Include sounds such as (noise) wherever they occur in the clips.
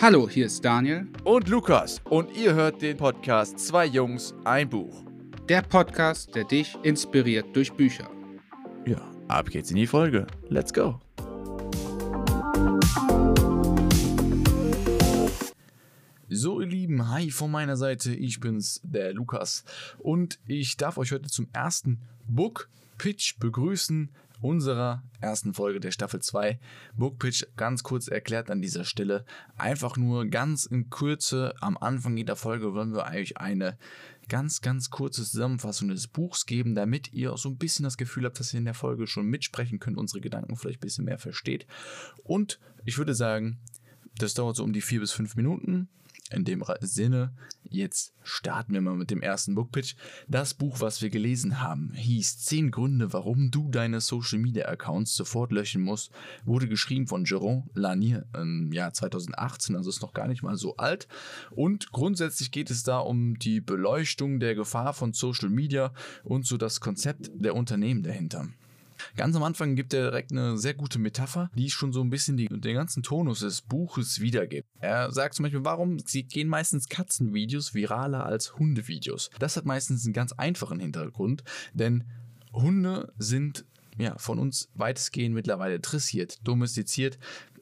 Hallo, hier ist Daniel. Und Lukas. Und ihr hört den Podcast Zwei Jungs, ein Buch. Der Podcast, der dich inspiriert durch Bücher. Ja, ab geht's in die Folge. Let's go. So, ihr Lieben, hi von meiner Seite. Ich bin's, der Lukas. Und ich darf euch heute zum ersten Book Pitch begrüßen unserer ersten Folge der Staffel 2. Book Pitch ganz kurz erklärt an dieser Stelle. Einfach nur ganz in Kürze am Anfang jeder Folge wollen wir euch eine ganz, ganz kurze Zusammenfassung des Buchs geben, damit ihr auch so ein bisschen das Gefühl habt, dass ihr in der Folge schon mitsprechen könnt, unsere Gedanken vielleicht ein bisschen mehr versteht. Und ich würde sagen, das dauert so um die vier bis fünf Minuten. In dem Sinne, jetzt starten wir mal mit dem ersten Bookpitch. Das Buch, was wir gelesen haben, hieß 10 Gründe, warum du deine Social Media Accounts sofort löschen musst, wurde geschrieben von Jérôme Lanier im Jahr 2018, also ist noch gar nicht mal so alt. Und grundsätzlich geht es da um die Beleuchtung der Gefahr von Social Media und so das Konzept der Unternehmen dahinter. Ganz am Anfang gibt er direkt eine sehr gute Metapher, die schon so ein bisschen die, den ganzen Tonus des Buches wiedergibt. Er sagt zum Beispiel, warum sie gehen meistens Katzenvideos viraler als Hundevideos. Das hat meistens einen ganz einfachen Hintergrund, denn Hunde sind ja, von uns weitestgehend mittlerweile dressiert, domestiziert.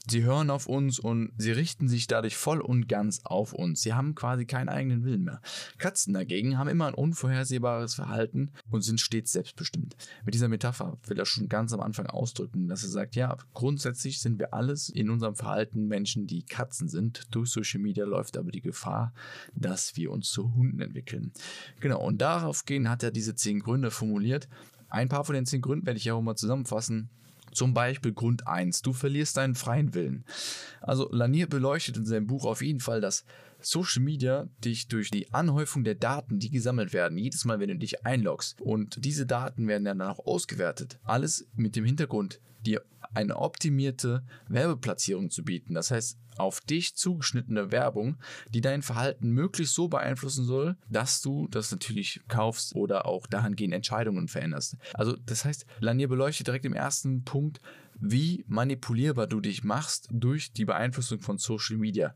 Sie hören auf uns und sie richten sich dadurch voll und ganz auf uns. Sie haben quasi keinen eigenen Willen mehr. Katzen dagegen haben immer ein unvorhersehbares Verhalten und sind stets selbstbestimmt. Mit dieser Metapher will er schon ganz am Anfang ausdrücken, dass er sagt, ja, grundsätzlich sind wir alles in unserem Verhalten Menschen, die Katzen sind. Durch Social Media läuft aber die Gefahr, dass wir uns zu Hunden entwickeln. Genau, und darauf gehen hat er diese zehn Gründe formuliert. Ein paar von den zehn Gründen werde ich ja auch mal zusammenfassen. Zum Beispiel Grund 1, du verlierst deinen freien Willen. Also Lanier beleuchtet in seinem Buch auf jeden Fall, dass Social Media dich durch die Anhäufung der Daten, die gesammelt werden, jedes Mal, wenn du dich einloggst und diese Daten werden dann auch ausgewertet, alles mit dem Hintergrund, dir eine optimierte Werbeplatzierung zu bieten. Das heißt, auf dich zugeschnittene Werbung, die dein Verhalten möglichst so beeinflussen soll, dass du das natürlich kaufst oder auch dahingehend Entscheidungen veränderst. Also das heißt, Lanier beleuchtet direkt im ersten Punkt, wie manipulierbar du dich machst durch die Beeinflussung von Social Media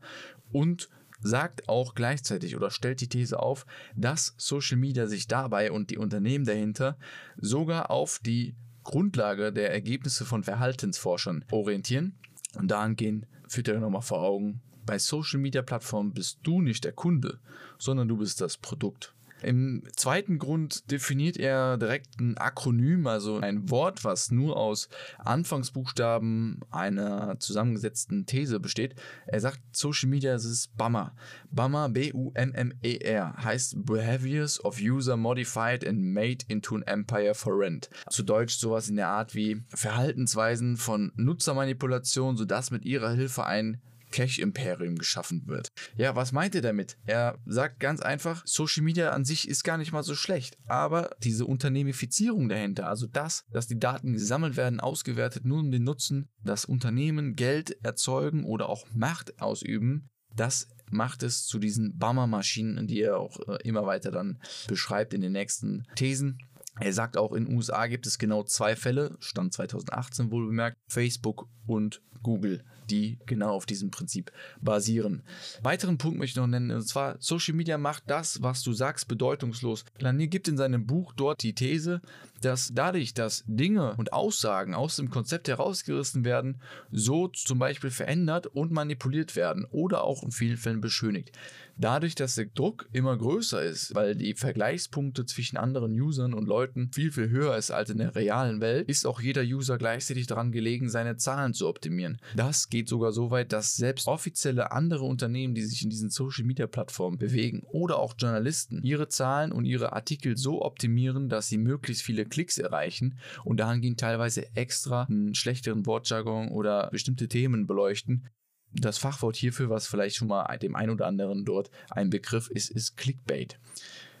und sagt auch gleichzeitig oder stellt die These auf, dass Social Media sich dabei und die Unternehmen dahinter sogar auf die Grundlage der Ergebnisse von Verhaltensforschern orientieren und dahingehend führt er nochmal vor Augen, bei Social Media Plattformen bist du nicht der Kunde, sondern du bist das Produkt. Im zweiten Grund definiert er direkt ein Akronym, also ein Wort, was nur aus Anfangsbuchstaben einer zusammengesetzten These besteht. Er sagt, Social Media ist BUMMER. BUMMER, B-U-M-M-E-R, heißt Behaviors of User Modified and Made into an Empire for Rent. Zu Deutsch sowas in der Art wie Verhaltensweisen von Nutzermanipulation, sodass mit ihrer Hilfe ein Cash-Imperium geschaffen wird. Ja, was meint er damit? Er sagt ganz einfach, Social Media an sich ist gar nicht mal so schlecht, aber diese Unternehmifizierung dahinter, also das, dass die Daten gesammelt werden, ausgewertet, nur um den Nutzen, dass Unternehmen Geld erzeugen oder auch Macht ausüben, das macht es zu diesen Bummer-Maschinen, die er auch äh, immer weiter dann beschreibt in den nächsten Thesen. Er sagt auch, in den USA gibt es genau zwei Fälle, Stand 2018 wohl bemerkt, Facebook und Google die genau auf diesem Prinzip basieren. Weiteren Punkt möchte ich noch nennen, und zwar Social Media macht das, was du sagst, bedeutungslos. Lanier gibt in seinem Buch dort die These, dass dadurch, dass Dinge und Aussagen aus dem Konzept herausgerissen werden, so zum Beispiel verändert und manipuliert werden oder auch in vielen Fällen beschönigt. Dadurch, dass der Druck immer größer ist, weil die Vergleichspunkte zwischen anderen Usern und Leuten viel, viel höher ist als in der realen Welt, ist auch jeder User gleichzeitig daran gelegen, seine Zahlen zu optimieren. Das geht sogar so weit, dass selbst offizielle andere Unternehmen, die sich in diesen Social-Media-Plattformen bewegen oder auch Journalisten, ihre Zahlen und ihre Artikel so optimieren, dass sie möglichst viele Klicks erreichen und dahingehend teilweise extra einen schlechteren Wortjargon oder bestimmte Themen beleuchten, das Fachwort hierfür, was vielleicht schon mal dem einen oder anderen dort ein Begriff ist, ist Clickbait.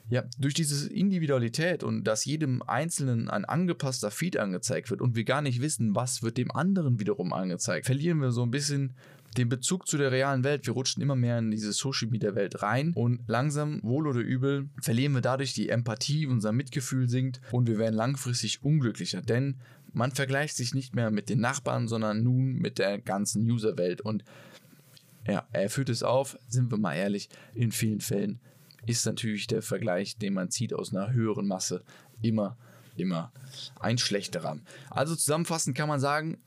Ja, durch diese Individualität und dass jedem Einzelnen ein angepasster Feed angezeigt wird und wir gar nicht wissen, was wird dem anderen wiederum angezeigt, verlieren wir so ein bisschen den Bezug zu der realen Welt. Wir rutschen immer mehr in diese Social Media Welt rein und langsam, wohl oder übel, verlieren wir dadurch die Empathie, unser Mitgefühl sinkt und wir werden langfristig unglücklicher, denn man vergleicht sich nicht mehr mit den Nachbarn, sondern nun mit der ganzen Userwelt und Ja, er führt es auf, sind wir mal ehrlich, in vielen Fällen ist natürlich der Vergleich, den man zieht aus einer höheren Masse, immer, immer ein schlechterer. Also zusammenfassend kann man sagen,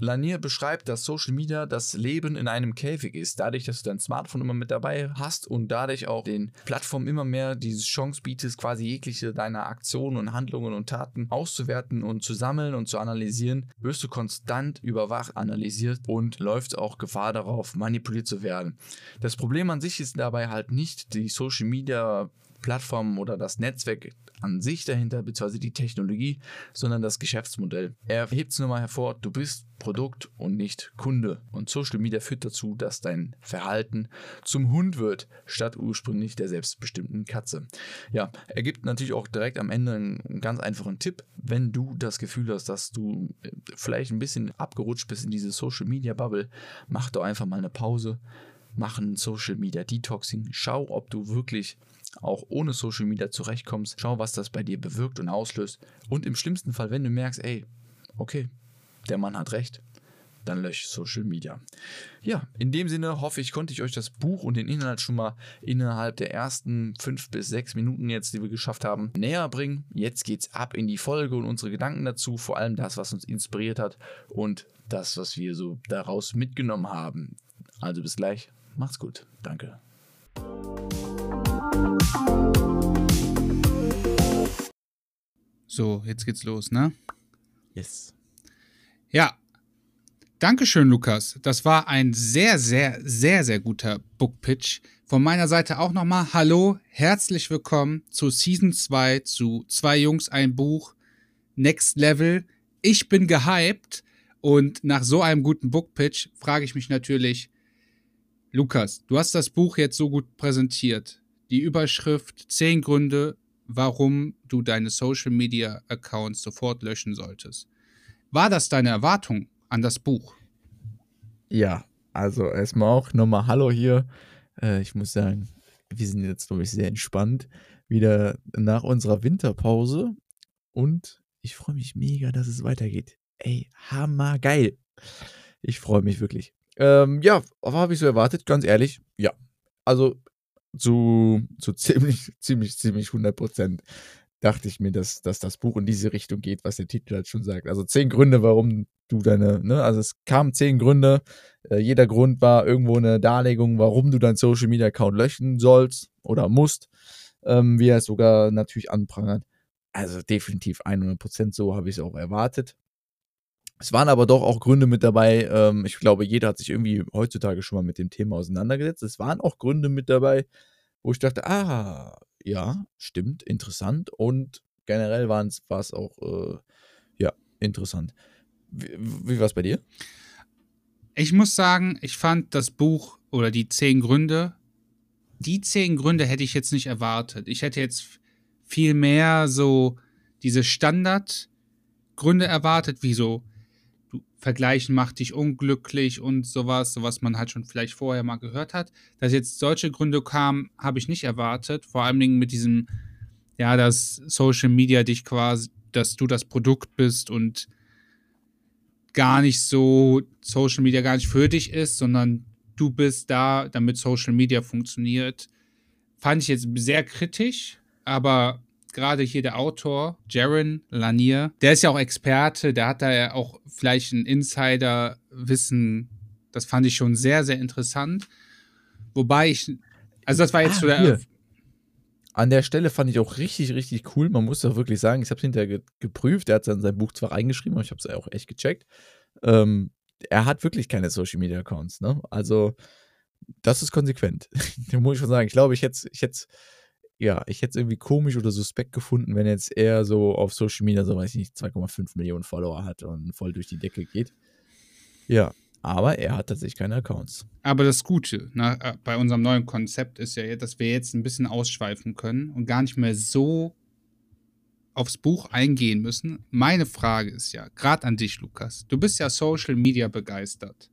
Lanier beschreibt, dass Social Media das Leben in einem Käfig ist. Dadurch, dass du dein Smartphone immer mit dabei hast und dadurch auch den Plattformen immer mehr diese Chance bietest, quasi jegliche deiner Aktionen und Handlungen und Taten auszuwerten und zu sammeln und zu analysieren, wirst du konstant überwacht, analysiert und läuft auch Gefahr darauf, manipuliert zu werden. Das Problem an sich ist dabei halt nicht die Social Media Plattform oder das Netzwerk an sich dahinter, beziehungsweise die Technologie, sondern das Geschäftsmodell. Er hebt es nur mal hervor, du bist Produkt und nicht Kunde. Und Social Media führt dazu, dass dein Verhalten zum Hund wird, statt ursprünglich der selbstbestimmten Katze. Ja, er gibt natürlich auch direkt am Ende einen ganz einfachen Tipp, wenn du das Gefühl hast, dass du äh, vielleicht ein bisschen abgerutscht bist in diese Social Media Bubble, mach doch einfach mal eine Pause, mach ein Social Media Detoxing, schau, ob du wirklich auch ohne Social Media zurechtkommst. Schau, was das bei dir bewirkt und auslöst. Und im schlimmsten Fall, wenn du merkst, ey, okay, der Mann hat recht, dann lösch Social Media. Ja, in dem Sinne hoffe ich, konnte ich euch das Buch und den Inhalt schon mal innerhalb der ersten fünf bis sechs Minuten jetzt, die wir geschafft haben, näher bringen. Jetzt geht's ab in die Folge und unsere Gedanken dazu, vor allem das, was uns inspiriert hat und das, was wir so daraus mitgenommen haben. Also bis gleich, macht's gut, danke. So, jetzt geht's los, ne? Yes. Ja. Dankeschön, Lukas. Das war ein sehr, sehr, sehr, sehr guter Book-Pitch. Von meiner Seite auch nochmal Hallo, herzlich willkommen zu Season 2 zu Zwei Jungs, ein Buch, Next Level. Ich bin gehypt und nach so einem guten Book-Pitch frage ich mich natürlich, Lukas, du hast das Buch jetzt so gut präsentiert. Die Überschrift 10 Gründe, warum du deine Social Media Accounts sofort löschen solltest. War das deine Erwartung an das Buch? Ja, also erstmal auch nochmal Hallo hier. Äh, ich muss sagen, wir sind jetzt, glaube ich, sehr entspannt. Wieder nach unserer Winterpause. Und ich freue mich mega, dass es weitergeht. Ey, hammergeil. Ich freue mich wirklich. Ähm, ja, habe ich so erwartet? Ganz ehrlich, ja. Also zu, zu ziemlich, (laughs) ziemlich, ziemlich 100 Prozent dachte ich mir, dass, dass das Buch in diese Richtung geht, was der Titel halt schon sagt. Also zehn Gründe, warum du deine, ne, also es kamen zehn Gründe. Äh, jeder Grund war irgendwo eine Darlegung, warum du deinen Social Media Account löschen sollst oder musst, ähm, wie er es sogar natürlich anprangert. Also definitiv 100 Prozent so habe ich es auch erwartet. Es waren aber doch auch Gründe mit dabei. Ähm, ich glaube, jeder hat sich irgendwie heutzutage schon mal mit dem Thema auseinandergesetzt. Es waren auch Gründe mit dabei, wo ich dachte, ah, ja, stimmt, interessant. Und generell war es auch, äh, ja, interessant. Wie, wie war es bei dir? Ich muss sagen, ich fand das Buch oder die zehn Gründe, die zehn Gründe hätte ich jetzt nicht erwartet. Ich hätte jetzt viel mehr so diese Standardgründe erwartet, wie so Vergleichen macht dich unglücklich und sowas, was man halt schon vielleicht vorher mal gehört hat. Dass jetzt solche Gründe kamen, habe ich nicht erwartet. Vor allen Dingen mit diesem, ja, dass Social Media dich quasi, dass du das Produkt bist und gar nicht so Social Media gar nicht für dich ist, sondern du bist da, damit Social Media funktioniert. Fand ich jetzt sehr kritisch, aber gerade hier der Autor, Jaron Lanier, der ist ja auch Experte, der hat da ja auch vielleicht ein Insider-Wissen. Das fand ich schon sehr, sehr interessant. Wobei ich, also das war jetzt ah, so der. Hier. An der Stelle fand ich auch richtig, richtig cool. Man muss doch wirklich sagen, ich habe es hinterher ge geprüft. Er hat dann sein Buch zwar reingeschrieben, aber ich habe es auch echt gecheckt. Ähm, er hat wirklich keine Social Media Accounts. Ne? Also, das ist konsequent. da (laughs) muss ich schon sagen. Ich glaube, ich hätte ich hätte ja, ich hätte es irgendwie komisch oder suspekt gefunden, wenn jetzt er so auf Social Media, so weiß ich nicht, 2,5 Millionen Follower hat und voll durch die Decke geht. Ja, aber er hat tatsächlich keine Accounts. Aber das Gute na, äh, bei unserem neuen Konzept ist ja, dass wir jetzt ein bisschen ausschweifen können und gar nicht mehr so aufs Buch eingehen müssen. Meine Frage ist ja, gerade an dich, Lukas, du bist ja Social Media begeistert.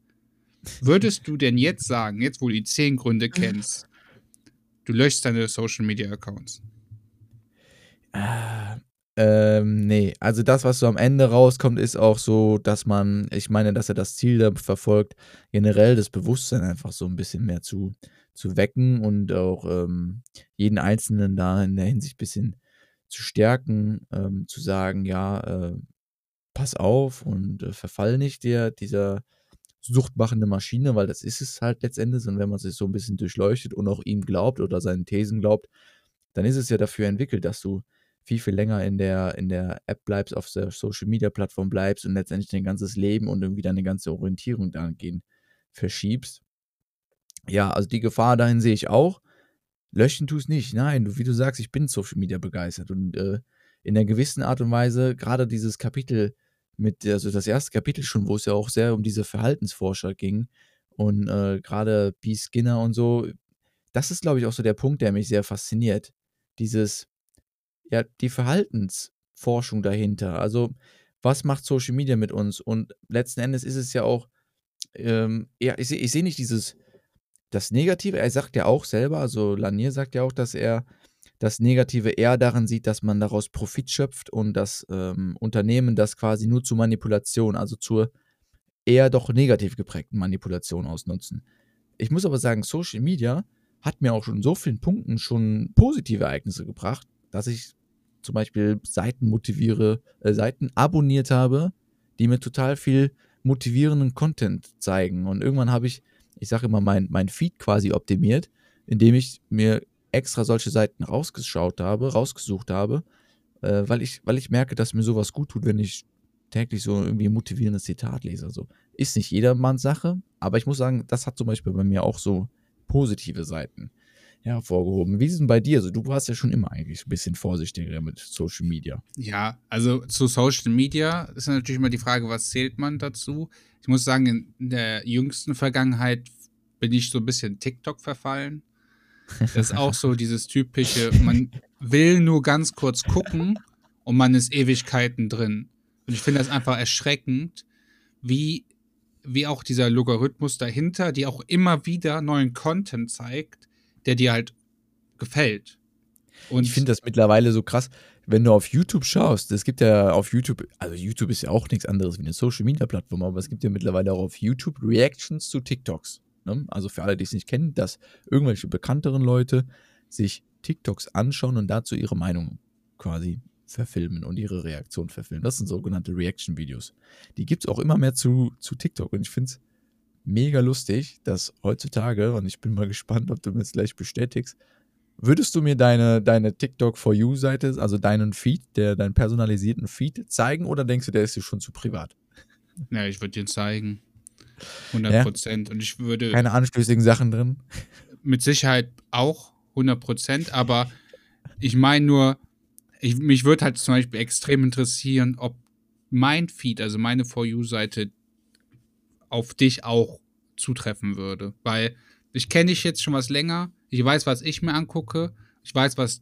Würdest du denn jetzt sagen, jetzt wo du die zehn Gründe kennst, Du löschst deine Social Media Accounts. Äh, Ähm, nee, also das, was so am Ende rauskommt, ist auch so, dass man, ich meine, dass er das Ziel da verfolgt, generell das Bewusstsein einfach so ein bisschen mehr zu, zu wecken und auch ähm, jeden Einzelnen da in der Hinsicht ein bisschen zu stärken, ähm, zu sagen, ja, äh, pass auf und äh, verfall nicht der, dieser suchtmachende Maschine, weil das ist es halt letztendlich. Und wenn man sich so ein bisschen durchleuchtet und auch ihm glaubt oder seinen Thesen glaubt, dann ist es ja dafür entwickelt, dass du viel, viel länger in der, in der App bleibst, auf der Social Media Plattform bleibst und letztendlich dein ganzes Leben und irgendwie deine ganze Orientierung dahingehend verschiebst. Ja, also die Gefahr dahin sehe ich auch. Löschen tu es nicht. Nein, du, wie du sagst, ich bin Social Media begeistert und äh, in einer gewissen Art und Weise, gerade dieses Kapitel mit, also das erste Kapitel schon, wo es ja auch sehr um diese Verhaltensforscher ging und äh, gerade B. Skinner und so, das ist, glaube ich, auch so der Punkt, der mich sehr fasziniert. Dieses, ja, die Verhaltensforschung dahinter. Also, was macht Social Media mit uns? Und letzten Endes ist es ja auch, ähm, ja, ich, ich sehe nicht dieses, das Negative, er sagt ja auch selber, also Lanier sagt ja auch, dass er das Negative eher darin sieht, dass man daraus Profit schöpft und das ähm, Unternehmen das quasi nur zur Manipulation, also zur eher doch negativ geprägten Manipulation ausnutzen. Ich muss aber sagen, Social Media hat mir auch schon in so vielen Punkten schon positive Ereignisse gebracht, dass ich zum Beispiel Seiten motiviere, äh, Seiten abonniert habe, die mir total viel motivierenden Content zeigen. Und irgendwann habe ich, ich sage immer, mein, mein Feed quasi optimiert, indem ich mir extra solche Seiten rausgeschaut habe, rausgesucht habe, äh, weil, ich, weil ich merke, dass mir sowas gut tut, wenn ich täglich so irgendwie ein motivierendes Zitat lese. Also ist nicht jedermanns Sache, aber ich muss sagen, das hat zum Beispiel bei mir auch so positive Seiten hervorgehoben. Wie ist denn bei dir? Also, du warst ja schon immer eigentlich ein bisschen vorsichtiger mit Social Media. Ja, also zu Social Media ist natürlich immer die Frage, was zählt man dazu? Ich muss sagen, in der jüngsten Vergangenheit bin ich so ein bisschen TikTok verfallen. Das (laughs) ist auch so dieses typische, man will nur ganz kurz gucken und man ist Ewigkeiten drin. Und ich finde das einfach erschreckend, wie, wie auch dieser Logarithmus dahinter, die auch immer wieder neuen Content zeigt, der dir halt gefällt. Und ich finde das mittlerweile so krass, wenn du auf YouTube schaust. Es gibt ja auf YouTube, also YouTube ist ja auch nichts anderes wie eine Social Media Plattform, aber es gibt ja mittlerweile auch auf YouTube Reactions zu TikToks. Ne? Also für alle, die es nicht kennen, dass irgendwelche bekannteren Leute sich TikToks anschauen und dazu ihre Meinung quasi verfilmen und ihre Reaktion verfilmen. Das sind sogenannte Reaction-Videos. Die gibt es auch immer mehr zu, zu TikTok und ich finde es mega lustig, dass heutzutage, und ich bin mal gespannt, ob du mir das gleich bestätigst, würdest du mir deine, deine TikTok for You-Seite, also deinen Feed, der, deinen personalisierten Feed zeigen oder denkst du, der ist dir schon zu privat? Ja, ich würde dir zeigen. 100 Prozent. Ja? Und ich würde. Keine anstößigen Sachen drin. Mit Sicherheit auch 100 Prozent, aber ich meine nur, ich, mich würde halt zum Beispiel extrem interessieren, ob mein Feed, also meine For You-Seite, auf dich auch zutreffen würde. Weil ich kenne dich jetzt schon was länger. Ich weiß, was ich mir angucke. Ich weiß, was,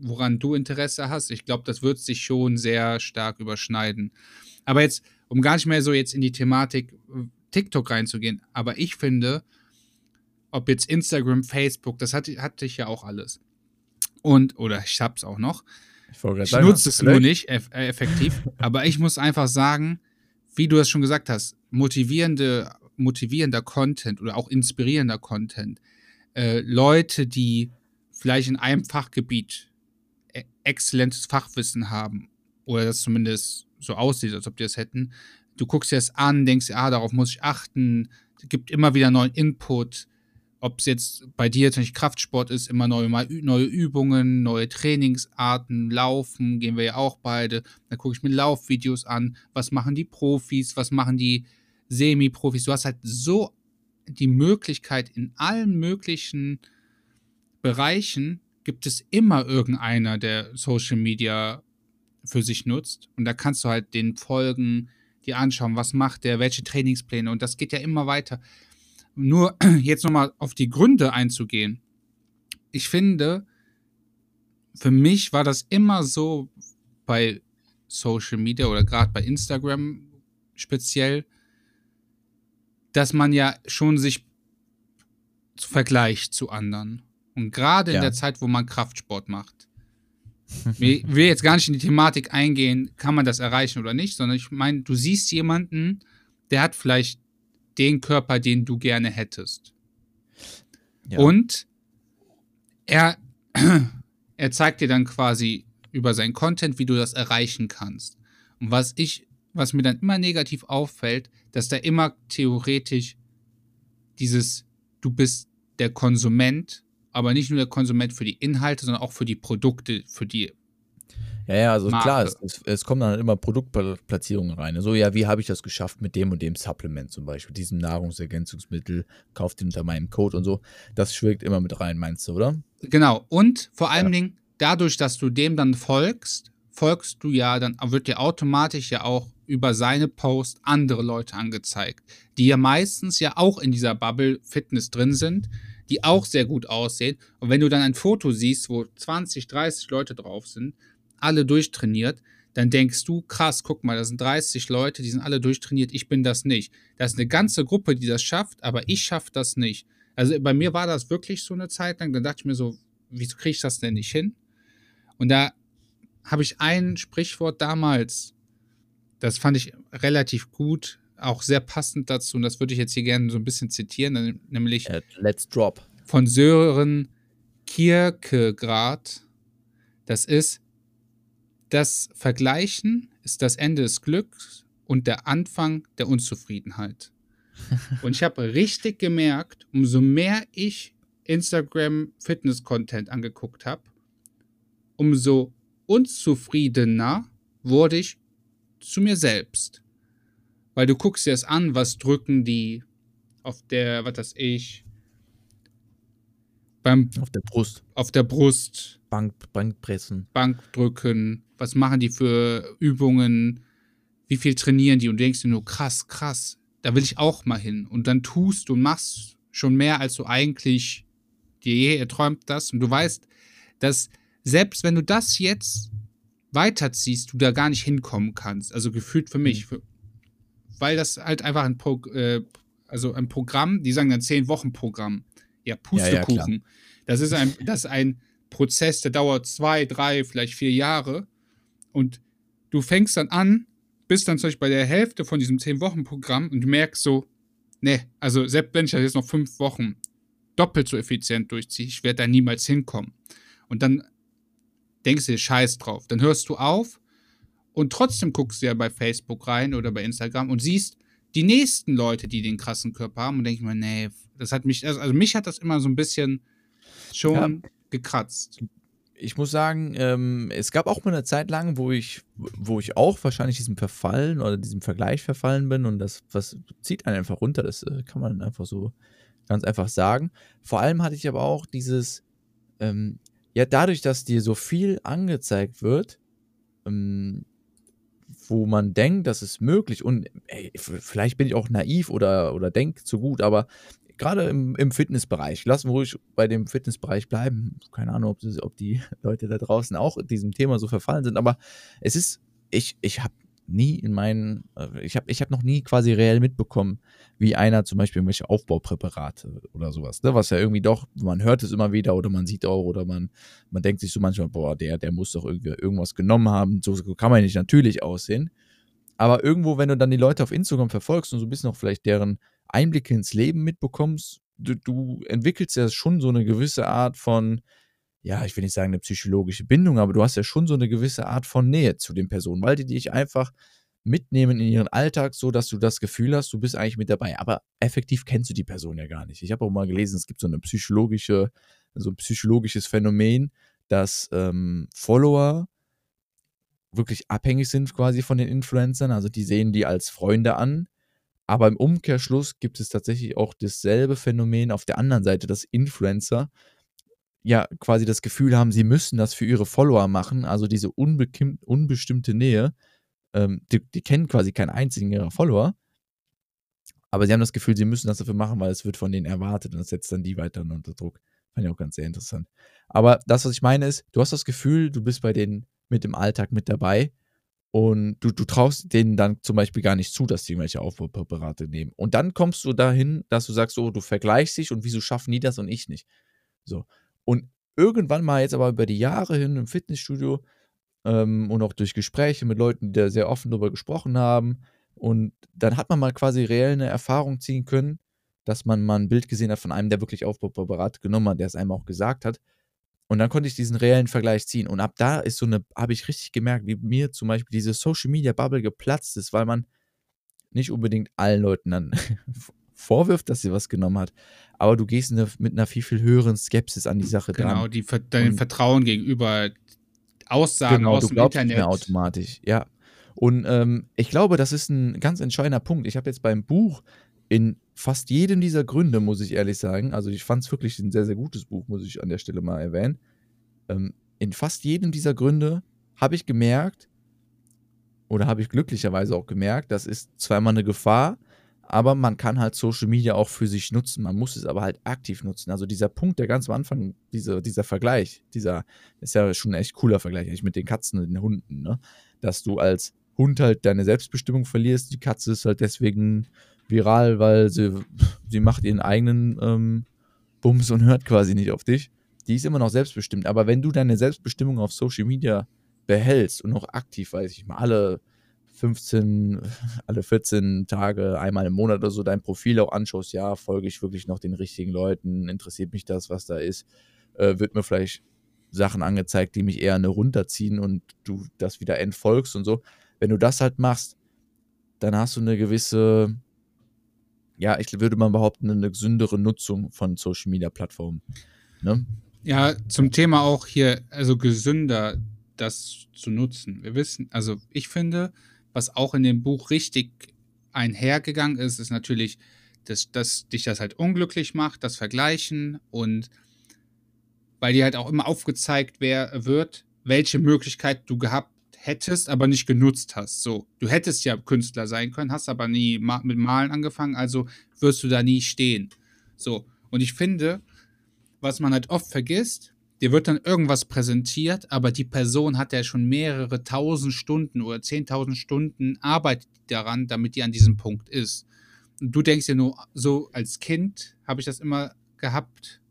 woran du Interesse hast. Ich glaube, das wird sich schon sehr stark überschneiden. Aber jetzt, um gar nicht mehr so jetzt in die Thematik TikTok reinzugehen, aber ich finde, ob jetzt Instagram, Facebook, das hatte, hatte ich ja auch alles. Und, oder ich hab's auch noch. Ich, ich nutze es nur nicht eff effektiv, (laughs) aber ich muss einfach sagen, wie du es schon gesagt hast, motivierende, motivierender Content oder auch inspirierender Content. Äh, Leute, die vielleicht in einem Fachgebiet e-, exzellentes Fachwissen haben oder das zumindest so aussieht, als ob die das hätten. Du guckst dir das an, denkst, ah, darauf muss ich achten, gibt immer wieder neuen Input. Ob es jetzt bei dir natürlich Kraftsport ist, immer neue, neue Übungen, neue Trainingsarten, Laufen, gehen wir ja auch beide. Da gucke ich mir Laufvideos an, was machen die Profis, was machen die Semi-Profis. Du hast halt so die Möglichkeit, in allen möglichen Bereichen gibt es immer irgendeiner, der Social Media für sich nutzt. Und da kannst du halt den folgen, die anschauen, was macht der, welche Trainingspläne. Und das geht ja immer weiter. Nur (clears throat) jetzt nochmal auf die Gründe einzugehen. Ich finde, für mich war das immer so bei Social Media oder gerade bei Instagram speziell, dass man ja schon sich vergleicht zu anderen. Und gerade ja. in der Zeit, wo man Kraftsport macht, Ich will jetzt gar nicht in die Thematik eingehen, kann man das erreichen oder nicht, sondern ich meine, du siehst jemanden, der hat vielleicht den Körper, den du gerne hättest. Ja. Und er, (clears throat) er zeigt dir dann quasi über sein Content, wie du das erreichen kannst. Und was ich, was mir dann immer negativ auffällt, dass da immer theoretisch dieses, du bist der Konsument, aber nicht nur der Konsument für die Inhalte, sondern auch für die Produkte, für die ja, ja, also Marke. klar, es, es, kommen dann immer Produktplatzierungen rein. So, ja, wie habe ich das geschafft mit dem und dem Supplement zum Beispiel, diesem Nahrungsergänzungsmittel, kauft ihn unter meinem Code und so. Das schwirkt immer mit rein, meinst du, oder? Genau. Und vor allen ja. Dingen, dadurch, dass du dem dann folgst, folgst du ja, dann wird dir automatisch ja auch über seine Post andere Leute angezeigt, die ja meistens ja auch in dieser Bubble Fitness drin sind, die auch sehr gut aussehen. Und wenn du dann ein Foto siehst, wo 20, 30 Leute drauf sind, alle durchtrainiert, dann denkst du, krass, guck mal, da sind 30 Leute, die sind alle durchtrainiert, ich bin das nicht. Da ist eine ganze Gruppe, die das schafft, aber ich schaffe das nicht. Also bei mir war das wirklich so eine Zeit lang, dann dachte ich mir so, wieso kriege ich das denn nicht hin? Und da habe ich ein Sprichwort damals, das fand ich relativ gut, auch sehr passend dazu, und das würde ich jetzt hier gerne so ein bisschen zitieren, nämlich uh, Let's Drop. von Sören Kierkegaard. Das ist, das Vergleichen ist das Ende des Glücks und der Anfang der Unzufriedenheit. (laughs) und ich habe richtig gemerkt, umso mehr ich Instagram Fitness Content angeguckt habe, umso unzufriedener wurde ich zu mir selbst. Weil du guckst dir das an, was drücken die auf der, was das ich, beim, auf der Brust. Auf der Brust. Bank, Bankpressen. Bankdrücken, was machen die für Übungen, wie viel trainieren die und du denkst dir nur, krass, krass, da will ich auch mal hin. Und dann tust du und machst schon mehr, als du eigentlich dir je erträumt das. Und du weißt, dass selbst wenn du das jetzt weiterziehst, du da gar nicht hinkommen kannst. Also gefühlt für mich. Für, weil das halt einfach ein, Pro, äh, also ein Programm, die sagen dann zehn Wochen Programm. Ja, Pustekuchen. Ja, ja, das ist ein, (laughs) das ist ein Prozess, der dauert zwei, drei, vielleicht vier Jahre. Und du fängst dann an, bist dann zum Beispiel bei der Hälfte von diesem 10-Wochen-Programm und merkst so, ne, also selbst wenn ich das jetzt noch fünf Wochen doppelt so effizient durchziehe, ich werde da niemals hinkommen. Und dann denkst du dir Scheiß drauf. Dann hörst du auf und trotzdem guckst du ja bei Facebook rein oder bei Instagram und siehst die nächsten Leute, die den krassen Körper haben und denkst mir, nee, das hat mich, also mich hat das immer so ein bisschen schon ja. gekratzt ich muss sagen, ähm, es gab auch mal eine Zeit lang, wo ich, wo ich auch wahrscheinlich diesem Verfallen oder diesem Vergleich verfallen bin und das, was zieht einen einfach runter, das äh, kann man einfach so ganz einfach sagen. Vor allem hatte ich aber auch dieses, ähm, ja, dadurch, dass dir so viel angezeigt wird, ähm, wo man denkt, das ist möglich und ey, vielleicht bin ich auch naiv oder, oder denke zu gut, aber gerade im, im Fitnessbereich, lassen wir ruhig bei dem Fitnessbereich bleiben. Keine Ahnung, ob, ob die (laughs) Leute da draußen auch diesem Thema so verfallen sind, aber es ist, ich, ich habe nie in meinen, äh, ich habe ich hab noch nie quasi reell mitbekommen, wie einer zum Beispiel irgendwelche Aufbaupräparate oder sowas, ne? was ja irgendwie doch, man hört es immer wieder oder man sieht auch oder man, man denkt sich so manchmal, boah, der, der muss doch irgendwie irgendwas genommen haben, so kann man nicht natürlich aussehen. Aber irgendwo, wenn du dann die Leute auf Instagram verfolgst und so ein bisschen auch vielleicht deren Einblicke ins Leben mitbekommst, du, du entwickelst ja schon so eine gewisse Art von, ja, ich will nicht sagen eine psychologische Bindung, aber du hast ja schon so eine gewisse Art von Nähe zu den Personen, weil die dich einfach mitnehmen in ihren Alltag, so dass du das Gefühl hast, du bist eigentlich mit dabei. Aber effektiv kennst du die Person ja gar nicht. Ich habe auch mal gelesen, es gibt so eine psychologische, so ein psychologisches Phänomen, dass ähm, Follower wirklich abhängig sind quasi von den Influencern. Also die sehen die als Freunde an aber im Umkehrschluss gibt es tatsächlich auch dasselbe Phänomen auf der anderen Seite, dass Influencer ja quasi das Gefühl haben, sie müssen das für ihre Follower machen, also diese unbestimmte Nähe. Ähm, die, die, kennen quasi keinen einzigen ihrer Follower, aber sie haben das Gefühl, sie müssen das dafür machen, weil es wird von denen erwartet und das setzt dann die weiter unter Druck. Fand ich auch ganz sehr interessant. Aber das, was ich meine, ist, du hast das Gefühl, du bist bei denen mit dem Alltag mit dabei und du, du traust denen dann zum Beispiel gar nicht zu, dass die irgendwelche Aufbaupräparate nehmen. Und dann kommst du dahin, dass du sagst, so, du vergleichst dich und wieso schaffen die das und ich nicht. So. Und irgendwann mal jetzt aber über die Jahre hin im Fitnessstudio ähm, und auch durch Gespräche mit Leuten, die da sehr offen darüber gesprochen haben. Und dann hat man mal quasi reell eine Erfahrung ziehen können, dass man mal ein Bild gesehen hat von einem, der wirklich Aufbauapparat genommen hat, der es einem auch gesagt hat. Und dann konnte ich diesen reellen Vergleich ziehen. Und ab da ist so eine, habe ich richtig gemerkt, wie mir zum Beispiel diese Social Media Bubble geplatzt ist, weil man nicht unbedingt allen Leuten dann (laughs) vorwirft, dass sie was genommen hat, aber du gehst eine, mit einer viel, viel höheren Skepsis an die Sache genau, dran. Genau, die, dein Vertrauen gegenüber Aussagen genau, aus du dem glaubst Internet. Nicht mehr automatisch, ja. Und ähm, ich glaube, das ist ein ganz entscheidender Punkt. Ich habe jetzt beim Buch in fast jedem dieser Gründe, muss ich ehrlich sagen, also ich fand es wirklich ein sehr, sehr gutes Buch, muss ich an der Stelle mal erwähnen. Ähm, in fast jedem dieser Gründe habe ich gemerkt, oder habe ich glücklicherweise auch gemerkt, das ist zwar immer eine Gefahr, aber man kann halt Social Media auch für sich nutzen. Man muss es aber halt aktiv nutzen. Also dieser Punkt, der ganz am Anfang, diese, dieser Vergleich, dieser ist ja schon ein echt cooler Vergleich, eigentlich mit den Katzen und den Hunden, ne? Dass du als Hund halt deine Selbstbestimmung verlierst. Die Katze ist halt deswegen viral, weil sie, sie macht ihren eigenen ähm, Bums und hört quasi nicht auf dich. Die ist immer noch selbstbestimmt. Aber wenn du deine Selbstbestimmung auf Social Media behältst und auch aktiv, weiß ich mal, alle 15, (laughs) alle 14 Tage, einmal im Monat oder so dein Profil auch anschaust, ja, folge ich wirklich noch den richtigen Leuten, interessiert mich das, was da ist, äh, wird mir vielleicht Sachen angezeigt, die mich eher eine runterziehen und du das wieder entfolgst und so. Wenn du das halt machst, dann hast du eine gewisse, ja, ich würde mal behaupten, eine gesündere Nutzung von Social Media Plattformen. Ne? Ja, zum Thema auch hier, also gesünder das zu nutzen. Wir wissen, also ich finde, was auch in dem Buch richtig einhergegangen ist, ist natürlich, dass, dass dich das halt unglücklich macht, das Vergleichen und weil dir halt auch immer aufgezeigt wer, wird, welche Möglichkeit du gehabt hättest, aber nicht genutzt hast. So, du hättest ja Künstler sein können, hast aber nie ma mit Malen angefangen, also wirst du da nie stehen. So, und ich finde, was man halt oft vergisst, dir wird dann irgendwas präsentiert, aber die Person hat ja schon mehrere tausend Stunden oder zehntausend Stunden arbeitet daran, damit die an diesem Punkt ist. Und du denkst dir nur, so als Kind habe ich das immer gehabt.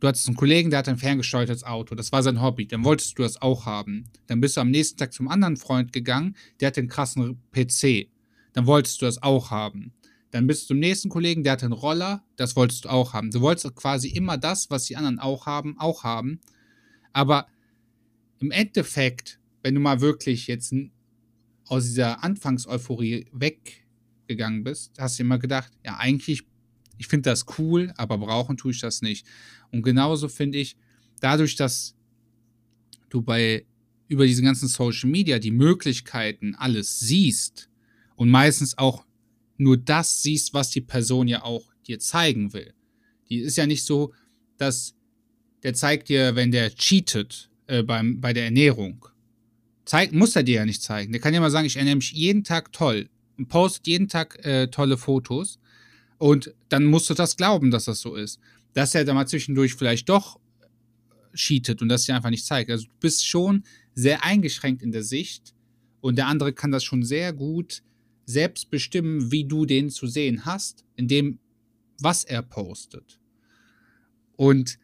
Du hattest einen Kollegen, der hat ein ferngesteuertes Auto. Das war sein Hobby. Dann wolltest du das auch haben. Dann bist du am nächsten Tag zum anderen Freund gegangen, der hat den krassen PC. Dann wolltest du das auch haben. Dann bist du zum nächsten Kollegen, der hat einen Roller, das wolltest du auch haben. Du wolltest quasi immer das, was die anderen auch haben, auch haben. Aber im Endeffekt, wenn du mal wirklich jetzt aus dieser Anfangseuphorie weggegangen bist, hast du immer gedacht, ja, eigentlich, ich finde das cool, aber brauchen tue ich das nicht. Und genauso finde ich, dadurch, dass du bei über diese ganzen Social Media die Möglichkeiten alles siehst und meistens auch nur das siehst, was die Person ja auch dir zeigen will. Die ist ja nicht so, dass der zeigt dir, wenn der cheatet äh, beim, bei der Ernährung. Zeig, muss er dir ja nicht zeigen. Der kann ja mal sagen, ich ernähre mich jeden Tag toll und postet jeden Tag äh, tolle Fotos. Und dann musst du das glauben, dass das so ist. Dass er da mal zwischendurch vielleicht doch cheatet und das dir einfach nicht zeigt. Also du bist schon sehr eingeschränkt in der Sicht und der andere kann das schon sehr gut selbst bestimmen, wie du den zu sehen hast, in dem, was er postet. Und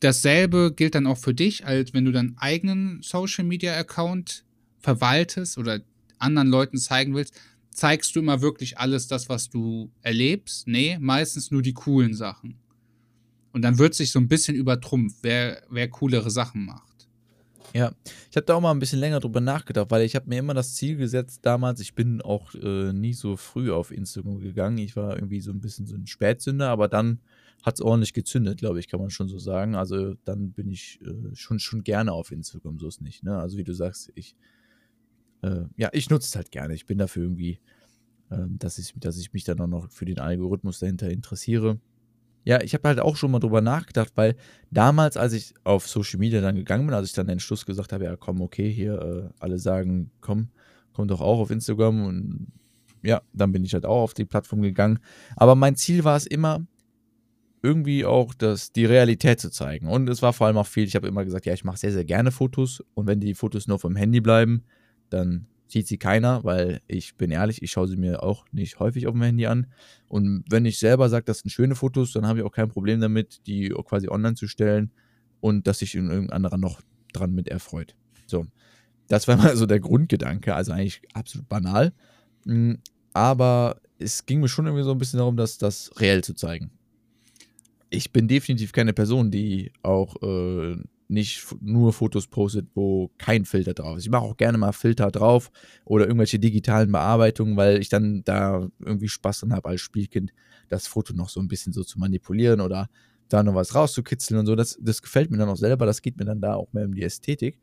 dasselbe gilt dann auch für dich, als wenn du deinen eigenen Social Media Account verwaltest oder anderen Leuten zeigen willst, zeigst du immer wirklich alles das, was du erlebst? Nee, meistens nur die coolen Sachen. Und dann wird sich so ein bisschen übertrumpft, wer, wer coolere Sachen macht. Ja, ich habe da auch mal ein bisschen länger drüber nachgedacht, weil ich habe mir immer das Ziel gesetzt damals, ich bin auch äh, nie so früh auf Instagram gegangen. Ich war irgendwie so ein bisschen so ein Spätzünder, aber dann hat es ordentlich gezündet, glaube ich, kann man schon so sagen. Also dann bin ich äh, schon, schon gerne auf Instagram, so ist nicht. Ne? Also wie du sagst, ich, äh, ja, ich nutze es halt gerne. Ich bin dafür irgendwie, ähm, dass, ich, dass ich mich dann auch noch für den Algorithmus dahinter interessiere. Ja, ich habe halt auch schon mal drüber nachgedacht, weil damals, als ich auf Social Media dann gegangen bin, als ich dann den Schluss gesagt habe, ja komm, okay, hier äh, alle sagen, komm, komm doch auch auf Instagram und ja, dann bin ich halt auch auf die Plattform gegangen. Aber mein Ziel war es immer, irgendwie auch das, die Realität zu zeigen. Und es war vor allem auch viel, ich habe immer gesagt, ja, ich mache sehr, sehr gerne Fotos und wenn die Fotos nur vom Handy bleiben, dann sieht sie keiner, weil ich bin ehrlich, ich schaue sie mir auch nicht häufig auf dem Handy an. Und wenn ich selber sage, das sind schöne Fotos, dann habe ich auch kein Problem damit, die quasi online zu stellen und dass sich irgendein anderer noch dran mit erfreut. So, das war (laughs) mal so der Grundgedanke, also eigentlich absolut banal. Mm, aber es ging mir schon irgendwie so ein bisschen darum, das, das reell zu zeigen. Ich bin definitiv keine Person, die auch äh, nicht nur Fotos postet, wo kein Filter drauf ist. Ich mache auch gerne mal Filter drauf oder irgendwelche digitalen Bearbeitungen, weil ich dann da irgendwie Spaß dran habe als Spielkind, das Foto noch so ein bisschen so zu manipulieren oder da noch was rauszukitzeln und so. Das, das gefällt mir dann auch selber, das geht mir dann da auch mehr um die Ästhetik.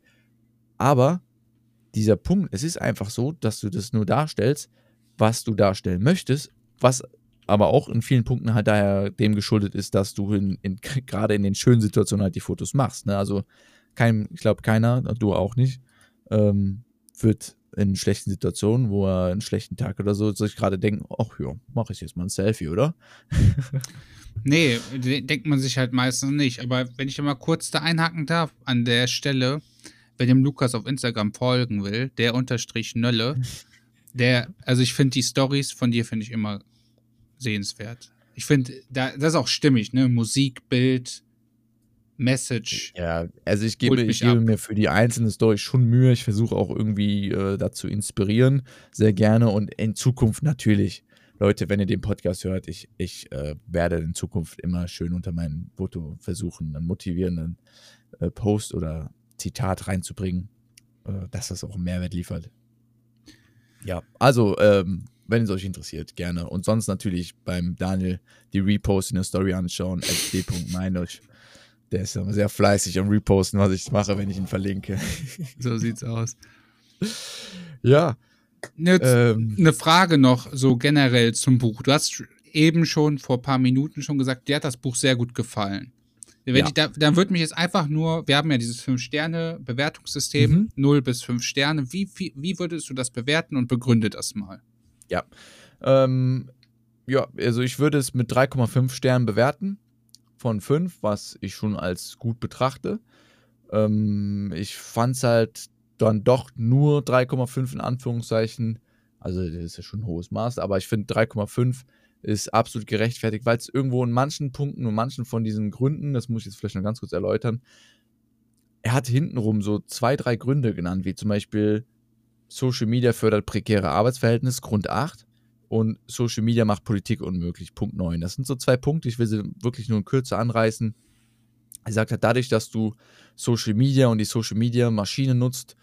Aber dieser Punkt, es ist einfach so, dass du das nur darstellst, was du darstellen möchtest, was aber auch in vielen Punkten halt daher dem geschuldet ist, dass du in, in, (laughs) gerade in den schönen Situationen halt die Fotos machst. Ne? Also kein, ich glaube keiner, du auch nicht, ähm, wird in schlechten Situationen, wo er einen schlechten Tag oder so, sich gerade denken, ach ja, mache ich jetzt mal ein Selfie, oder? (laughs) nee, denkt man sich halt meistens nicht. Aber wenn ich mal kurz da einhaken darf, an der Stelle, wenn dem Lukas auf Instagram folgen will, der unterstrich Nölle, (laughs) der, also ich finde die Stories von dir finde ich immer sehenswert. Ich finde, da, das ist auch stimmig, ne? Musik, Bild, Message. Ja, also ich gebe, ich gebe mir für die einzelne Story schon Mühe. Ich versuche auch irgendwie äh, dazu inspirieren, sehr gerne. Und in Zukunft natürlich, Leute, wenn ihr den Podcast hört, ich, ich äh, werde in Zukunft immer schön unter meinem Foto versuchen, einen motivierenden äh, Post oder Zitat reinzubringen, äh, dass das auch einen Mehrwert liefert. Ja, also ähm, wenn es euch interessiert, gerne. Und sonst natürlich beim Daniel die Repost in der Story anschauen, d.meinolch. Der ist immer sehr fleißig am Reposten, was ich mache, wenn ich ihn verlinke. So sieht's aus. Ja. Eine, ähm, eine Frage noch so generell zum Buch. Du hast eben schon vor ein paar Minuten schon gesagt, dir hat das Buch sehr gut gefallen. Wenn ja. ich, da, dann würde mich jetzt einfach nur, wir haben ja dieses 5-Sterne-Bewertungssystem, mhm. 0 bis 5 Sterne. Wie, wie, wie würdest du das bewerten und begründe das mal? Ja. Ähm, ja, also ich würde es mit 3,5 Sternen bewerten von 5, was ich schon als gut betrachte. Ähm, ich fand es halt dann doch nur 3,5 in Anführungszeichen. Also das ist ja schon ein hohes Maß, aber ich finde 3,5 ist absolut gerechtfertigt, weil es irgendwo in manchen Punkten und manchen von diesen Gründen, das muss ich jetzt vielleicht noch ganz kurz erläutern, er hat hintenrum so zwei, drei Gründe genannt, wie zum Beispiel Social Media fördert prekäre Arbeitsverhältnisse, Grund 8. Und Social Media macht Politik unmöglich, Punkt 9. Das sind so zwei Punkte, ich will sie wirklich nur in Kürze anreißen. Er sagt halt, dadurch, dass du Social Media und die Social Media Maschine nutzt,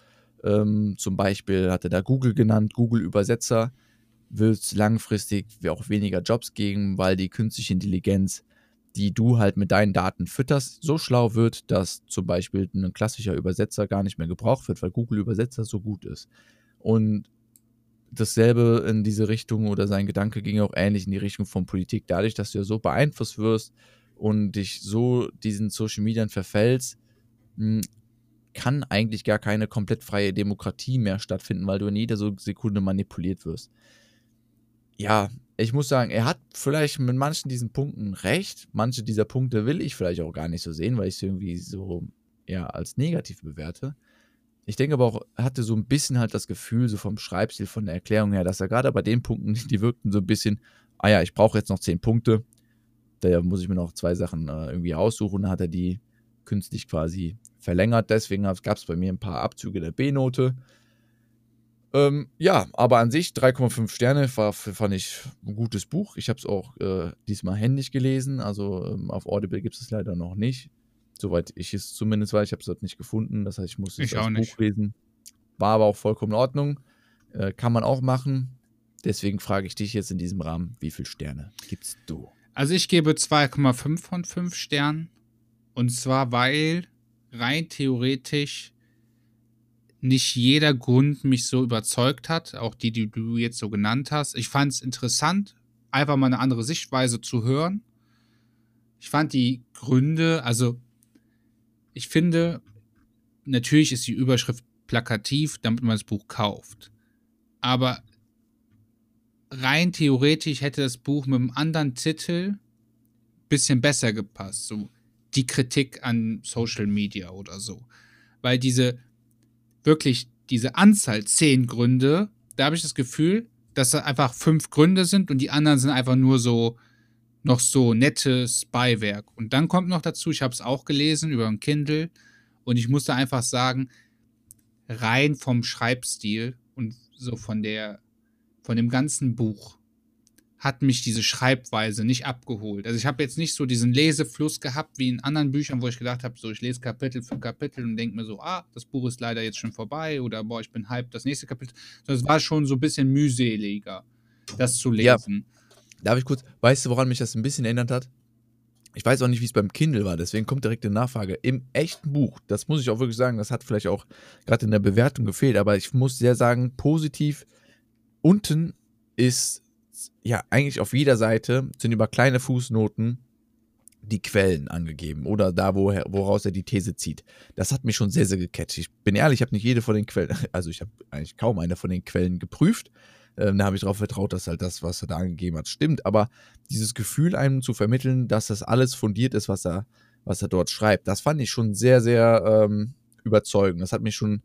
ähm, zum Beispiel hat er da Google genannt, Google Übersetzer, wird es langfristig auch weniger Jobs geben, weil die künstliche Intelligenz, die du halt mit deinen Daten fütterst, so schlau wird, dass zum Beispiel ein klassischer Übersetzer gar nicht mehr gebraucht wird, weil Google Übersetzer so gut ist. Und dasselbe in diese Richtung oder sein Gedanke ging auch ähnlich in die Richtung von Politik. Dadurch, dass du ja so beeinflusst wirst und dich so diesen Social Medien verfällst, hm, kann eigentlich gar keine komplett freie Demokratie mehr stattfinden, weil du in jeder Sekunde manipuliert wirst. Ja, ich muss sagen, er hat vielleicht mit manchen diesen Punkten recht. Manche dieser Punkte will ich vielleicht auch gar nicht so sehen, weil ich sie irgendwie so eher als negativ bewerte. Ich denke aber auch, er hatte so ein bisschen halt das Gefühl, so vom Schreibstil, von der Erklärung her, dass er gerade bei den Punkten, die wirkten so ein bisschen, ah ja, ich brauche jetzt noch zehn Punkte, da muss ich mir noch zwei Sachen äh, irgendwie aussuchen. Dann hat er die künstlich quasi verlängert. Deswegen gab es bei mir ein paar Abzüge der B-Note. Ähm, ja, aber an sich 3,5 Sterne war, fand ich ein gutes Buch. Ich habe es auch äh, diesmal händisch gelesen. Also ähm, auf Audible gibt es leider noch nicht. Soweit ich es zumindest weiß, ich habe es dort nicht gefunden. Das heißt, ich musste es als Buch lesen. War aber auch vollkommen in Ordnung. Äh, kann man auch machen. Deswegen frage ich dich jetzt in diesem Rahmen, wie viele Sterne gibst du? Also ich gebe 2,5 von 5 Sternen. Und zwar, weil rein theoretisch nicht jeder Grund mich so überzeugt hat, auch die, die du jetzt so genannt hast. Ich fand es interessant, einfach mal eine andere Sichtweise zu hören. Ich fand die Gründe, also ich finde, natürlich ist die Überschrift plakativ, damit man das Buch kauft. Aber rein theoretisch hätte das Buch mit einem anderen Titel bisschen besser gepasst. So die Kritik an Social Media oder so. Weil diese wirklich diese Anzahl zehn Gründe, da habe ich das Gefühl, dass da einfach fünf Gründe sind und die anderen sind einfach nur so noch so nettes Beiwerk. Und dann kommt noch dazu, ich habe es auch gelesen über ein Kindle und ich musste einfach sagen, rein vom Schreibstil und so von der, von dem ganzen Buch hat mich diese Schreibweise nicht abgeholt. Also ich habe jetzt nicht so diesen Lesefluss gehabt wie in anderen Büchern, wo ich gedacht habe, so ich lese Kapitel für Kapitel und denke mir so, ah, das Buch ist leider jetzt schon vorbei oder boah, ich bin hyped, das nächste Kapitel. Es war schon so ein bisschen mühseliger, das zu lesen. Ja. Darf ich kurz, weißt du, woran mich das ein bisschen erinnert hat? Ich weiß auch nicht, wie es beim Kindle war, deswegen kommt direkt eine Nachfrage. Im echten Buch, das muss ich auch wirklich sagen, das hat vielleicht auch gerade in der Bewertung gefehlt, aber ich muss sehr sagen, positiv, unten ist ja eigentlich auf jeder Seite sind über kleine Fußnoten die Quellen angegeben oder da, wo, woraus er die These zieht. Das hat mich schon sehr, sehr gecatcht. Ich bin ehrlich, ich habe nicht jede von den Quellen, (laughs) also ich habe eigentlich kaum eine von den Quellen geprüft, ähm, da habe ich darauf vertraut, dass halt das, was er da angegeben hat, stimmt. Aber dieses Gefühl einem zu vermitteln, dass das alles fundiert ist, was er, was er dort schreibt, das fand ich schon sehr, sehr ähm, überzeugend. Das hat mich schon,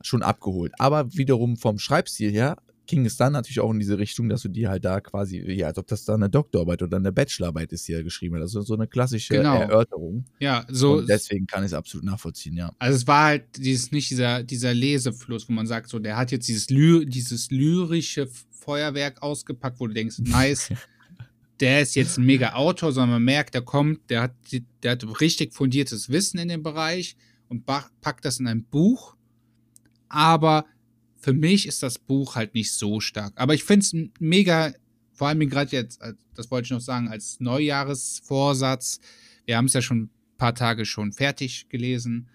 schon abgeholt. Aber wiederum vom Schreibstil her ging es dann natürlich auch in diese Richtung, dass du dir halt da quasi, ja, als ob das da eine Doktorarbeit oder eine Bachelorarbeit ist, die er geschrieben hat. Also so eine klassische genau. Erörterung. Ja, so. Und deswegen kann ich es absolut nachvollziehen, ja. Also es war halt dieses, nicht dieser, dieser Lesefluss, wo man sagt, so, der hat jetzt dieses, Ly dieses lyrische Feuerwerk ausgepackt, wo du denkst, (laughs) nice, der ist jetzt ein mega Autor, sondern man merkt, der kommt, der hat, der hat richtig fundiertes Wissen in dem Bereich und packt das in ein Buch. Aber für mich ist das Buch halt nicht so stark. Aber ich finde es mega, vor allem gerade jetzt, das wollte ich noch sagen, als Neujahresvorsatz. Wir haben es ja schon ein paar Tage schon fertig gelesen.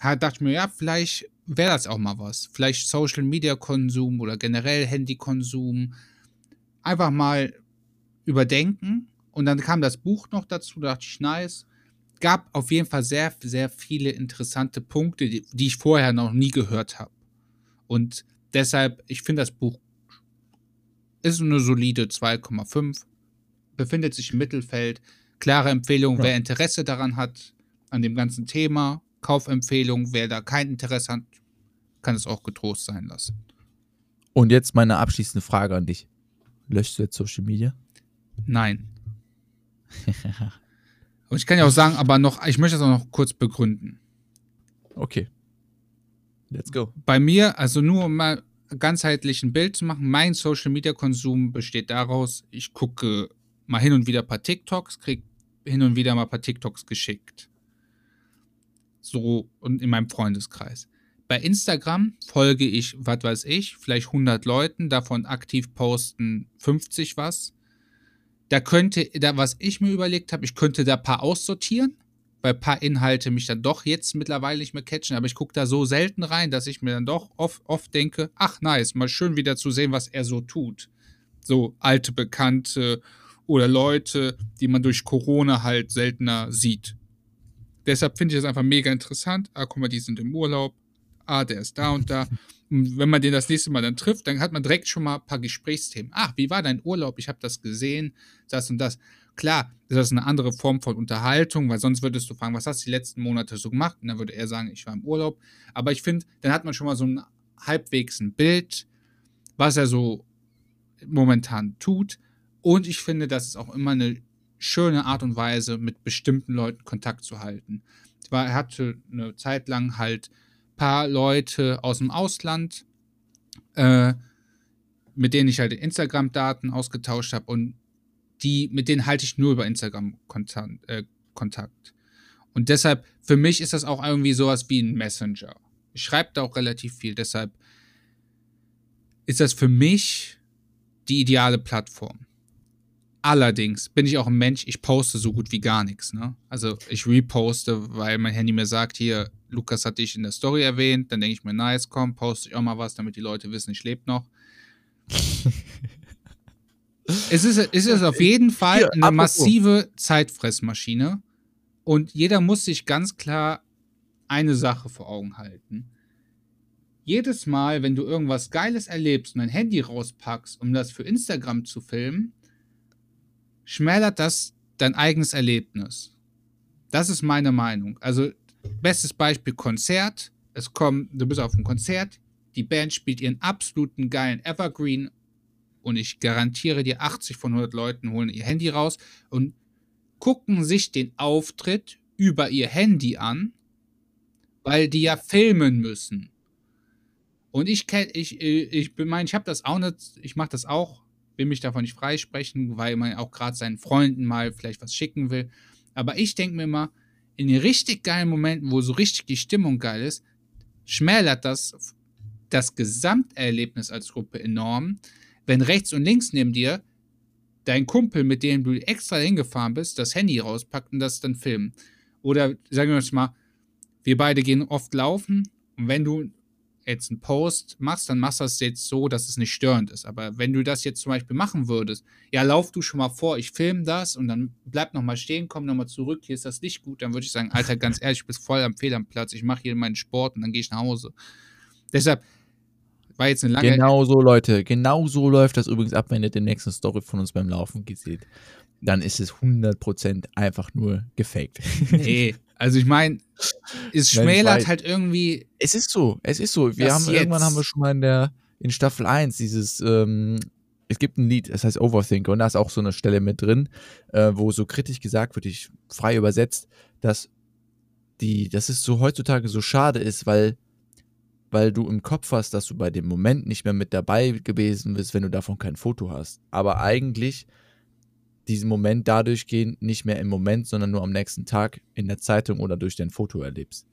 Da dachte ich mir, ja, vielleicht wäre das auch mal was. Vielleicht Social Media Konsum oder generell Handykonsum. Einfach mal überdenken. Und dann kam das Buch noch dazu, da dachte ich, nice. Gab auf jeden Fall sehr, sehr viele interessante Punkte, die, die ich vorher noch nie gehört habe. Und deshalb, ich finde das Buch ist eine solide 2,5, befindet sich im Mittelfeld. Klare Empfehlung, ja. wer Interesse daran hat, an dem ganzen Thema. Kaufempfehlung, wer da kein Interesse hat, kann es auch getrost sein lassen. Und jetzt meine abschließende Frage an dich. Löschst du jetzt Social Media? Nein. (laughs) Und ich kann ja auch sagen, aber noch, ich möchte das auch noch kurz begründen. Okay. Let's go. Bei mir, also nur um mal ganzheitlich ein Bild zu machen, mein Social Media Konsum besteht daraus, ich gucke mal hin und wieder ein paar TikToks, kriege hin und wieder mal ein paar TikToks geschickt. So und in meinem Freundeskreis. Bei Instagram folge ich, was weiß ich, vielleicht 100 Leuten, davon aktiv posten 50 was. Da könnte, da was ich mir überlegt habe, ich könnte da ein paar aussortieren weil ein paar Inhalte mich dann doch jetzt mittlerweile nicht mehr catchen, aber ich gucke da so selten rein, dass ich mir dann doch oft, oft denke, ach nice, mal schön wieder zu sehen, was er so tut. So alte Bekannte oder Leute, die man durch Corona halt seltener sieht. Deshalb finde ich das einfach mega interessant. Ah, guck mal, die sind im Urlaub. Ah, der ist da und da. Und wenn man den das nächste Mal dann trifft, dann hat man direkt schon mal ein paar Gesprächsthemen. Ach, wie war dein Urlaub? Ich habe das gesehen, das und das. Klar, ist das eine andere Form von Unterhaltung, weil sonst würdest du fragen, was hast du die letzten Monate so gemacht? Und dann würde er sagen, ich war im Urlaub. Aber ich finde, dann hat man schon mal so ein halbwegs ein Bild, was er so momentan tut. Und ich finde, das ist auch immer eine schöne Art und Weise, mit bestimmten Leuten Kontakt zu halten. Er hatte eine Zeit lang halt ein paar Leute aus dem Ausland, äh, mit denen ich halt Instagram-Daten ausgetauscht habe und die, mit denen halte ich nur über Instagram Kontakt, äh, Kontakt. Und deshalb, für mich ist das auch irgendwie sowas wie ein Messenger. Ich schreibe da auch relativ viel, deshalb ist das für mich die ideale Plattform. Allerdings bin ich auch ein Mensch, ich poste so gut wie gar nichts. Ne? Also ich reposte, weil mein Handy mir sagt, hier, Lukas hat dich in der Story erwähnt, dann denke ich mir, nice, komm, poste ich auch mal was, damit die Leute wissen, ich lebe noch. (laughs) Es ist, es ist auf jeden Fall Hier, eine massive Zeitfressmaschine. Und jeder muss sich ganz klar eine Sache vor Augen halten. Jedes Mal, wenn du irgendwas Geiles erlebst und dein Handy rauspackst, um das für Instagram zu filmen, schmälert das dein eigenes Erlebnis. Das ist meine Meinung. Also, bestes Beispiel Konzert. es kommt, du bist auf einem Konzert, die Band spielt ihren absoluten geilen Evergreen und ich garantiere dir, 80 von 100 Leuten holen ihr Handy raus und gucken sich den Auftritt über ihr Handy an, weil die ja filmen müssen. Und ich kenne, ich, ich meine, ich habe das auch nicht, ich mache das auch, will mich davon nicht freisprechen, weil man auch gerade seinen Freunden mal vielleicht was schicken will. Aber ich denke mir immer, in den richtig geilen Momenten, wo so richtig die Stimmung geil ist, schmälert das das Gesamterlebnis als Gruppe enorm, wenn rechts und links neben dir dein Kumpel, mit dem du extra hingefahren bist, das Handy rauspackt und das dann filmen. Oder sagen wir mal, wir beide gehen oft laufen und wenn du jetzt einen Post machst, dann machst du das jetzt so, dass es nicht störend ist. Aber wenn du das jetzt zum Beispiel machen würdest, ja, lauf du schon mal vor, ich filme das und dann bleib nochmal stehen, komm nochmal zurück, hier ist das Licht gut, dann würde ich sagen, Alter, ganz ehrlich, ich bin voll am Fehl am Platz, ich mache hier meinen Sport und dann gehe ich nach Hause. Deshalb war jetzt eine lange. Genau so, Leute, genau so läuft das übrigens ab, wenn ihr den nächsten Story von uns beim Laufen seht. Dann ist es 100% einfach nur gefaked. (laughs) Nee, also ich meine, es schmälert halt irgendwie. Es ist so, es ist so. Wir haben irgendwann haben wir schon mal in der in Staffel 1 dieses ähm, es gibt ein Lied, das heißt Overthinker und da ist auch so eine Stelle mit drin, äh, wo so kritisch gesagt wird, ich frei übersetzt, dass die, dass es so heutzutage so schade ist, weil, weil du im Kopf hast, dass du bei dem Moment nicht mehr mit dabei gewesen bist, wenn du davon kein Foto hast. Aber eigentlich diesen Moment dadurch gehen, nicht mehr im Moment, sondern nur am nächsten Tag in der Zeitung oder durch dein Foto erlebst.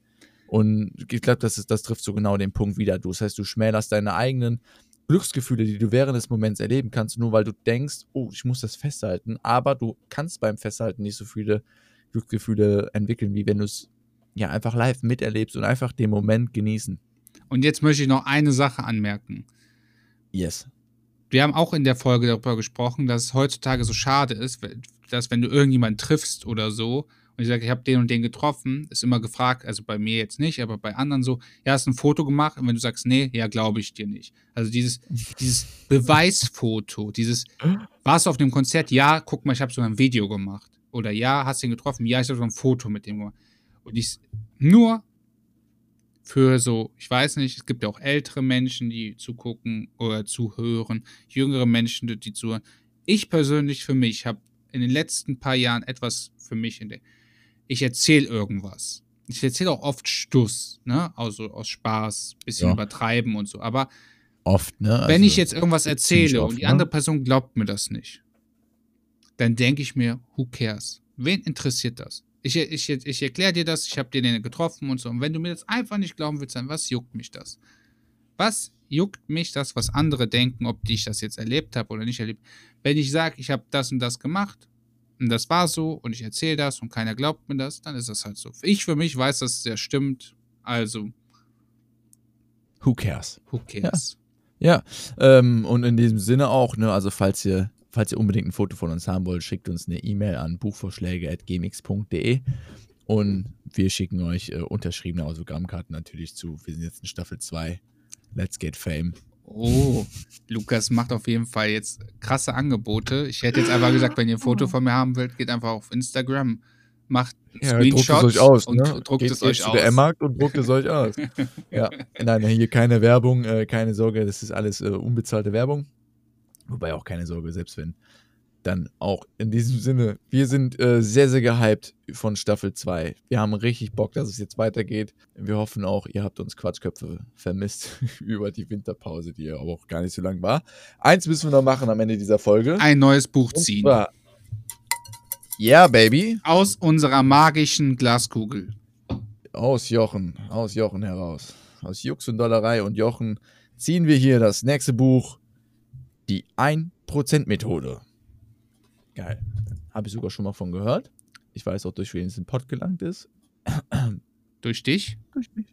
Und ich glaube, das, das trifft so genau den Punkt wieder. Das heißt, du schmälerst deine eigenen Glücksgefühle, die du während des Moments erleben kannst, nur weil du denkst, oh, ich muss das festhalten. Aber du kannst beim Festhalten nicht so viele Glücksgefühle entwickeln, wie wenn du es ja einfach live miterlebst und einfach den Moment genießen. Und jetzt möchte ich noch eine Sache anmerken. Yes wir haben auch in der Folge darüber gesprochen, dass es heutzutage so schade ist, dass wenn du irgendjemanden triffst oder so und ich sage, ich habe den und den getroffen, ist immer gefragt, also bei mir jetzt nicht, aber bei anderen so, ja, hast ein Foto gemacht und wenn du sagst, nee, ja, glaube ich dir nicht. Also dieses, dieses (laughs) Beweisfoto, dieses, warst du auf dem Konzert? Ja, guck mal, ich habe sogar ein Video gemacht. Oder ja, hast du ihn getroffen? Ja, ich habe sogar ein Foto mit dem gemacht. Und ich, nur für so, ich weiß nicht, es gibt ja auch ältere Menschen, die zugucken oder zuhören, jüngere Menschen, die zuhören. Ich persönlich für mich habe in den letzten paar Jahren etwas für mich in der. Ich erzähle irgendwas. Ich erzähle auch oft Stuss, ne? Also aus Spaß, bisschen ja. übertreiben und so. Aber oft, ne? Also wenn ich jetzt irgendwas erzähle oft, und die ne? andere Person glaubt mir das nicht, dann denke ich mir, who cares? Wen interessiert das? Ich, ich, ich erkläre dir das, ich habe dir den getroffen und so. Und wenn du mir das einfach nicht glauben willst, dann was juckt mich das? Was juckt mich das, was andere denken, ob ich das jetzt erlebt habe oder nicht erlebt? Wenn ich sage, ich habe das und das gemacht und das war so und ich erzähle das und keiner glaubt mir das, dann ist das halt so. Ich für mich weiß, dass es ja stimmt. Also. Who cares? Who cares? Ja, ja ähm, und in diesem Sinne auch, ne, also falls ihr Falls ihr unbedingt ein Foto von uns haben wollt, schickt uns eine E-Mail an buchvorschläge.gmx.de und wir schicken euch äh, unterschriebene Autogrammkarten natürlich zu. Wir sind jetzt in Staffel 2. Let's get fame. Oh, Lukas macht auf jeden Fall jetzt krasse Angebote. Ich hätte jetzt einfach gesagt, wenn ihr ein Foto von mir haben wollt, geht einfach auf Instagram, macht ja, Screenshot druckt es euch aus, und ne? druckt geht es euch aus. Der M-Markt und druckt es euch aus. (laughs) ja, nein, hier keine Werbung, äh, keine Sorge, das ist alles äh, unbezahlte Werbung. Wobei auch keine Sorge, selbst wenn. Dann auch in diesem Sinne, wir sind äh, sehr, sehr gehypt von Staffel 2. Wir haben richtig Bock, dass es jetzt weitergeht. Wir hoffen auch, ihr habt uns Quatschköpfe vermisst (laughs) über die Winterpause, die ja auch gar nicht so lang war. Eins müssen wir noch machen am Ende dieser Folge. Ein neues Buch ziehen. Ja, yeah, Baby. Aus unserer magischen Glaskugel. Aus Jochen, aus Jochen heraus. Aus Jux und Dollerei und Jochen ziehen wir hier das nächste Buch die 1%-Methode. Geil. Habe ich sogar schon mal von gehört. Ich weiß auch, durch wen es in Pod gelangt ist. (clears throat) Durch dich? Durch mich.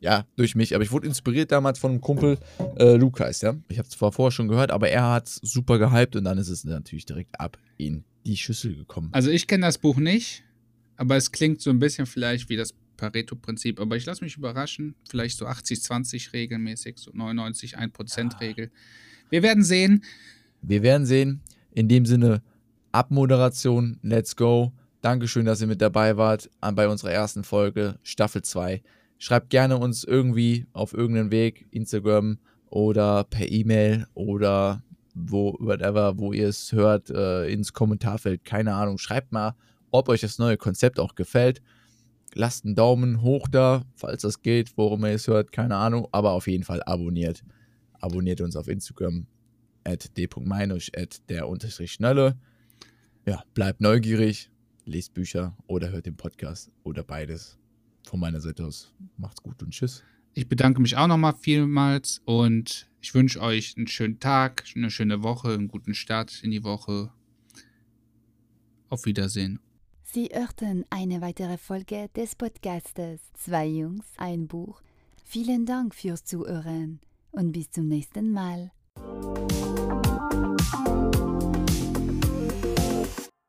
Ja, durch mich. Aber ich wurde inspiriert damals von einem Kumpel, äh, Lukas, ja. Ich habe es zwar vorher schon gehört, aber er hat es super gehypt und dann ist es natürlich direkt ab in die Schüssel gekommen. Also ich kenne das Buch nicht, aber es klingt so ein bisschen vielleicht wie das Pareto-Prinzip. Aber ich lasse mich überraschen. Vielleicht so 80-20 regelmäßig, so 99-1%-Regel. Ah. Wir werden sehen. Wir werden sehen. In dem Sinne, Abmoderation, let's go. Dankeschön, dass ihr mit dabei wart bei unserer ersten Folge, Staffel 2. Schreibt gerne uns irgendwie auf irgendeinen Weg, Instagram oder per E-Mail oder wo, whatever, wo ihr es hört, äh, ins Kommentarfeld. Keine Ahnung. Schreibt mal, ob euch das neue Konzept auch gefällt. Lasst einen Daumen hoch da, falls das geht, worum ihr es hört, keine Ahnung. Aber auf jeden Fall abonniert. Abonniert uns auf Instagram at d.meinusch at der unterstrich Schnalle. Ja, bleibt neugierig, lest Bücher oder hört den Podcast oder beides. Von meiner Seite aus macht's gut und tschüss. Ich bedanke mich auch nochmal vielmals und ich wünsche euch einen schönen Tag, eine schöne Woche, einen guten Start in die Woche. Auf Wiedersehen. Sie hörten eine weitere Folge des Podcastes Zwei Jungs, ein Buch. Vielen Dank fürs Zuhören und bis zum nächsten Mal.